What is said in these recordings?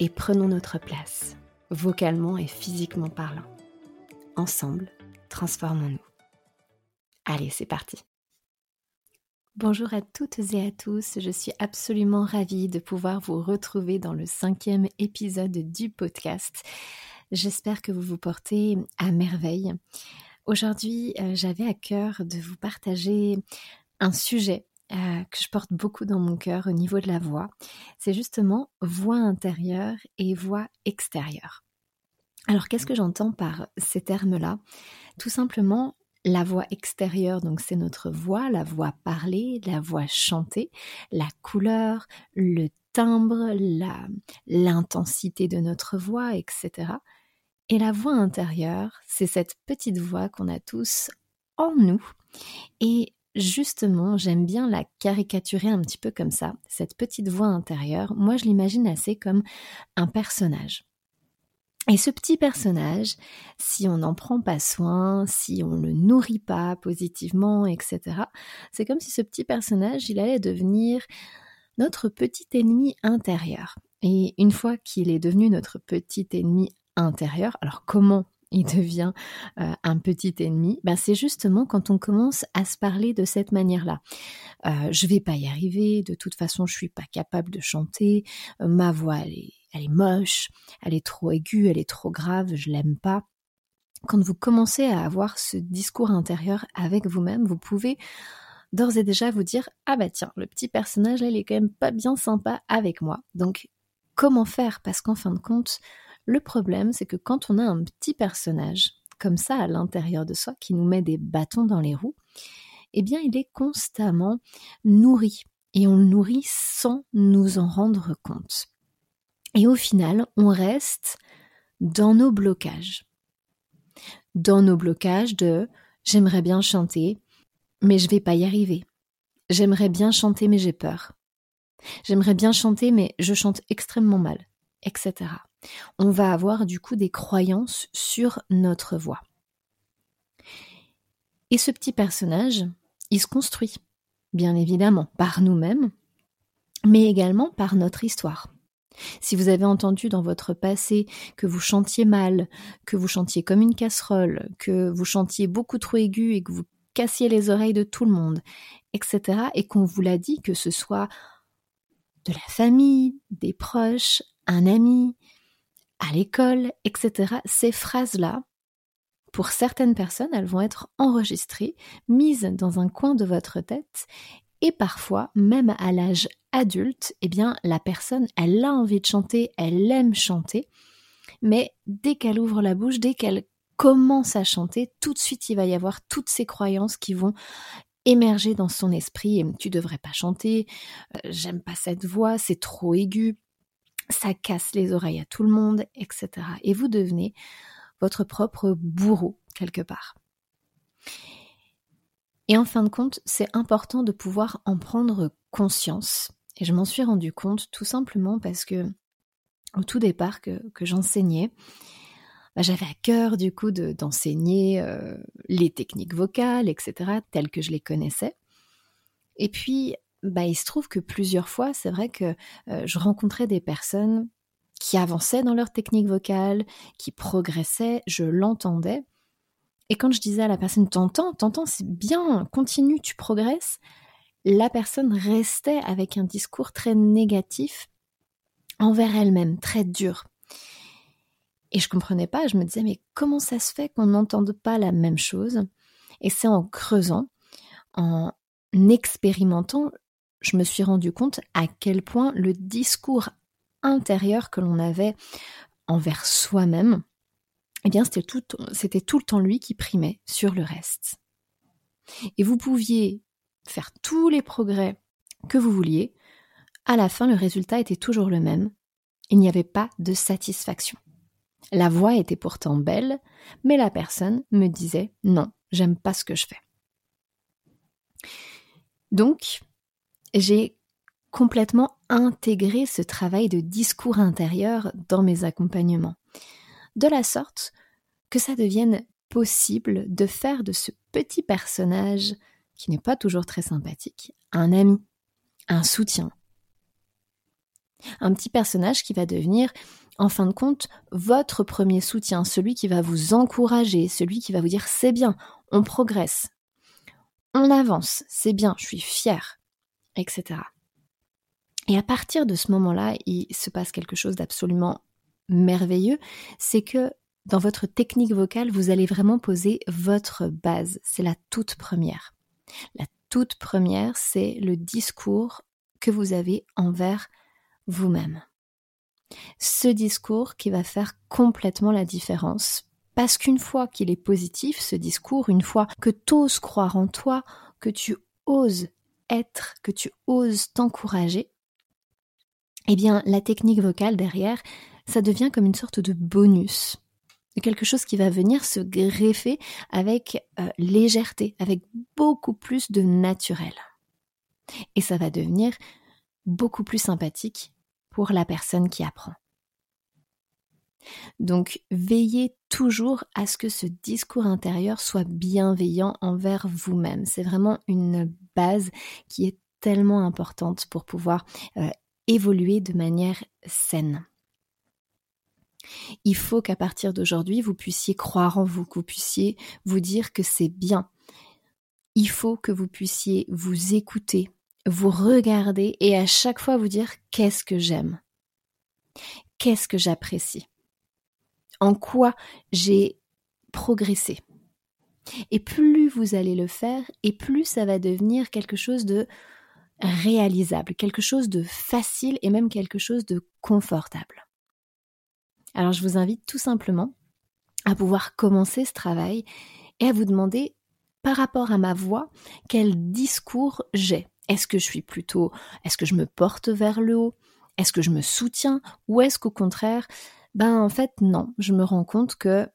et prenons notre place, vocalement et physiquement parlant. Ensemble, transformons-nous. Allez, c'est parti. Bonjour à toutes et à tous, je suis absolument ravie de pouvoir vous retrouver dans le cinquième épisode du podcast. J'espère que vous vous portez à merveille. Aujourd'hui, euh, j'avais à cœur de vous partager un sujet euh, que je porte beaucoup dans mon cœur au niveau de la voix, c'est justement voix intérieure et voix extérieure. Alors qu'est-ce que j'entends par ces termes-là? Tout simplement la voix extérieure, donc c'est notre voix, la voix parlée, la voix chantée, la couleur, le timbre, l'intensité de notre voix, etc. Et la voix intérieure, c'est cette petite voix qu'on a tous en nous et justement, j'aime bien la caricaturer un petit peu comme ça, cette petite voix intérieure. Moi, je l'imagine assez comme un personnage. Et ce petit personnage, si on n'en prend pas soin, si on le nourrit pas positivement, etc., c'est comme si ce petit personnage, il allait devenir notre petit ennemi intérieur. Et une fois qu'il est devenu notre petit ennemi intérieur, alors comment il devient euh, un petit ennemi, ben c'est justement quand on commence à se parler de cette manière-là. Euh, je vais pas y arriver, de toute façon je suis pas capable de chanter, euh, ma voix elle est, elle est moche, elle est trop aiguë, elle est trop grave, je l'aime pas. Quand vous commencez à avoir ce discours intérieur avec vous-même, vous pouvez d'ores et déjà vous dire ah bah tiens le petit personnage là il est quand même pas bien sympa avec moi. Donc comment faire? Parce qu'en fin de compte le problème, c'est que quand on a un petit personnage comme ça à l'intérieur de soi qui nous met des bâtons dans les roues, eh bien, il est constamment nourri et on le nourrit sans nous en rendre compte. Et au final, on reste dans nos blocages. Dans nos blocages de j'aimerais bien chanter, mais je vais pas y arriver. J'aimerais bien chanter, mais j'ai peur. J'aimerais bien chanter, mais je chante extrêmement mal, etc on va avoir du coup des croyances sur notre voix. Et ce petit personnage, il se construit, bien évidemment, par nous-mêmes, mais également par notre histoire. Si vous avez entendu dans votre passé que vous chantiez mal, que vous chantiez comme une casserole, que vous chantiez beaucoup trop aigu et que vous cassiez les oreilles de tout le monde, etc., et qu'on vous l'a dit, que ce soit de la famille, des proches, un ami, à l'école, etc. Ces phrases-là, pour certaines personnes, elles vont être enregistrées, mises dans un coin de votre tête, et parfois, même à l'âge adulte, eh bien, la personne, elle a envie de chanter, elle aime chanter, mais dès qu'elle ouvre la bouche, dès qu'elle commence à chanter, tout de suite, il va y avoir toutes ces croyances qui vont émerger dans son esprit. Tu devrais pas chanter, euh, j'aime pas cette voix, c'est trop aigu, ça casse les oreilles à tout le monde, etc. Et vous devenez votre propre bourreau quelque part. Et en fin de compte, c'est important de pouvoir en prendre conscience. Et je m'en suis rendu compte tout simplement parce que au tout départ que, j'enseignais, bah, j'avais à cœur du coup d'enseigner euh, les techniques vocales, etc., telles que je les connaissais. Et puis, bah, il se trouve que plusieurs fois, c'est vrai que euh, je rencontrais des personnes qui avançaient dans leur technique vocale, qui progressaient, je l'entendais. Et quand je disais à la personne, t'entends, t'entends, c'est bien, continue, tu progresses, la personne restait avec un discours très négatif envers elle-même, très dur. Et je comprenais pas, je me disais, mais comment ça se fait qu'on n'entende pas la même chose? Et c'est en creusant, en expérimentant, je me suis rendu compte à quel point le discours intérieur que l'on avait envers soi-même, eh bien, c'était tout, c'était tout le temps lui qui primait sur le reste. Et vous pouviez faire tous les progrès que vous vouliez, à la fin, le résultat était toujours le même. Il n'y avait pas de satisfaction. La voix était pourtant belle, mais la personne me disait non, j'aime pas ce que je fais. Donc, j'ai complètement intégré ce travail de discours intérieur dans mes accompagnements. De la sorte que ça devienne possible de faire de ce petit personnage, qui n'est pas toujours très sympathique, un ami, un soutien. Un petit personnage qui va devenir, en fin de compte, votre premier soutien, celui qui va vous encourager, celui qui va vous dire c'est bien, on progresse, on avance, c'est bien, je suis fière, etc. Et à partir de ce moment-là, il se passe quelque chose d'absolument merveilleux, c'est que dans votre technique vocale, vous allez vraiment poser votre base. C'est la toute première. La toute première, c'est le discours que vous avez envers vous-même. Ce discours qui va faire complètement la différence. Parce qu'une fois qu'il est positif, ce discours, une fois que tu oses croire en toi, que tu oses que tu oses t'encourager, eh bien, la technique vocale derrière, ça devient comme une sorte de bonus, quelque chose qui va venir se greffer avec euh, légèreté, avec beaucoup plus de naturel. Et ça va devenir beaucoup plus sympathique pour la personne qui apprend. Donc, veillez toujours à ce que ce discours intérieur soit bienveillant envers vous-même. C'est vraiment une base qui est tellement importante pour pouvoir euh, évoluer de manière saine. Il faut qu'à partir d'aujourd'hui, vous puissiez croire en vous, que vous puissiez vous dire que c'est bien. Il faut que vous puissiez vous écouter, vous regarder et à chaque fois vous dire qu'est-ce que j'aime, qu'est-ce que j'apprécie, en quoi j'ai progressé. Et plus vous allez le faire, et plus ça va devenir quelque chose de réalisable, quelque chose de facile et même quelque chose de confortable. Alors je vous invite tout simplement à pouvoir commencer ce travail et à vous demander par rapport à ma voix, quel discours j'ai. Est-ce que je suis plutôt, est-ce que je me porte vers le haut? Est-ce que je me soutiens? Ou est-ce qu'au contraire, ben en fait non, je me rends compte que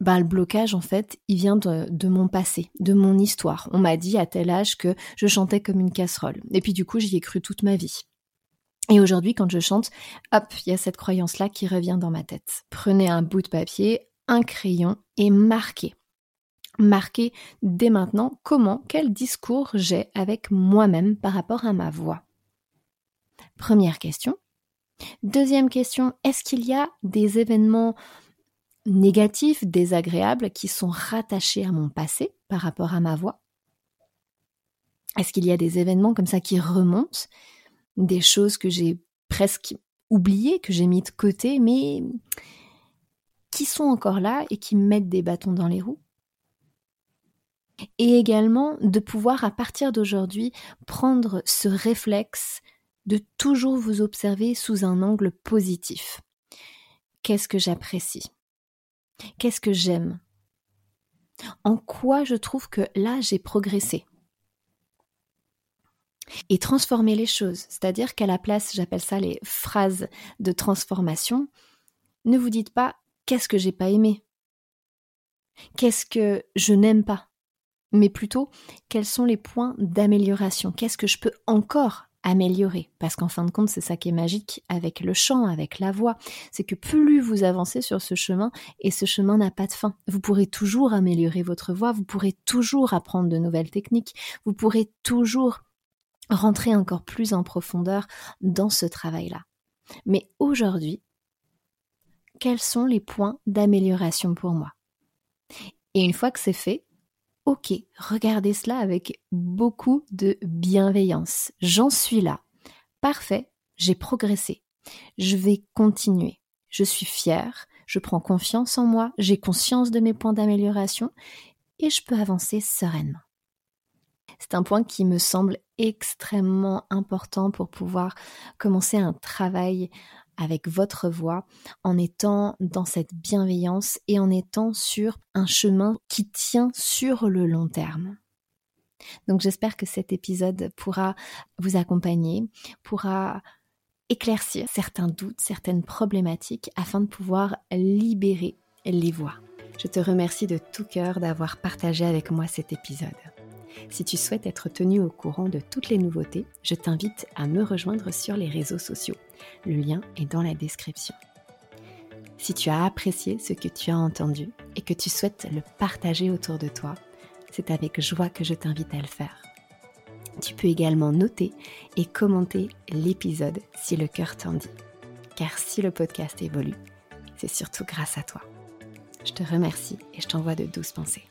bah, le blocage, en fait, il vient de, mon passé, de mon histoire. On m'a dit à tel âge que je chantais comme une casserole. Et puis du coup, j'y ai cru toute ma vie. Et aujourd'hui, quand je chante, hop, il y a cette croyance-là qui revient dans ma tête. Prenez un bout de papier, un crayon et marquez. Marquez dès maintenant comment, quel discours j'ai avec moi-même par rapport à ma voix. Première question. Deuxième question, est-ce qu'il y a des événements négatifs, désagréables qui sont rattachés à mon passé par rapport à ma voix? Est-ce qu'il y a des événements comme ça qui remontent, des choses que j'ai presque oubliées, que j'ai mis de côté, mais qui sont encore là et qui mettent des bâtons dans les roues? Et également de pouvoir à partir d'aujourd'hui prendre ce réflexe de toujours vous observer sous un angle positif. Qu'est-ce que j'apprécie? Qu'est-ce que j'aime? En quoi je trouve que là j'ai progressé? Et transformer les choses, c'est-à-dire qu'à la place, j'appelle ça les phrases de transformation, ne vous dites pas qu'est-ce que j'ai pas aimé, qu'est-ce que je n'aime pas, mais plutôt quels sont les points d'amélioration, qu'est-ce que je peux encore améliorer. Parce qu'en fin de compte, c'est ça qui est magique avec le chant, avec la voix. C'est que plus vous avancez sur ce chemin, et ce chemin n'a pas de fin, vous pourrez toujours améliorer votre voix, vous pourrez toujours apprendre de nouvelles techniques, vous pourrez toujours rentrer encore plus en profondeur dans ce travail-là. Mais aujourd'hui, quels sont les points d'amélioration pour moi? Et une fois que c'est fait, ok, regardez cela avec beaucoup de bienveillance. J'en suis là. Parfait, j'ai progressé. Je vais continuer. Je suis fière, je prends confiance en moi, j'ai conscience de mes points d'amélioration et je peux avancer sereinement. C'est un point qui me semble extrêmement important pour pouvoir commencer un travail avec votre voix en étant dans cette bienveillance et en étant sur un chemin qui tient sur le long terme. Donc j'espère que cet épisode pourra vous accompagner, pourra éclaircir certains doutes, certaines problématiques afin de pouvoir libérer les voix. Je te remercie de tout cœur d'avoir partagé avec moi cet épisode. Si tu souhaites être tenu au courant de toutes les nouveautés, je t'invite à me rejoindre sur les réseaux sociaux. Le lien est dans la description. Si tu as apprécié ce que tu as entendu et que tu souhaites le partager autour de toi, c'est avec joie que je t'invite à le faire. Tu peux également noter et commenter l'épisode si le cœur t'en dit. Car si le podcast évolue, c'est surtout grâce à toi. Je te remercie et je t'envoie de douces pensées.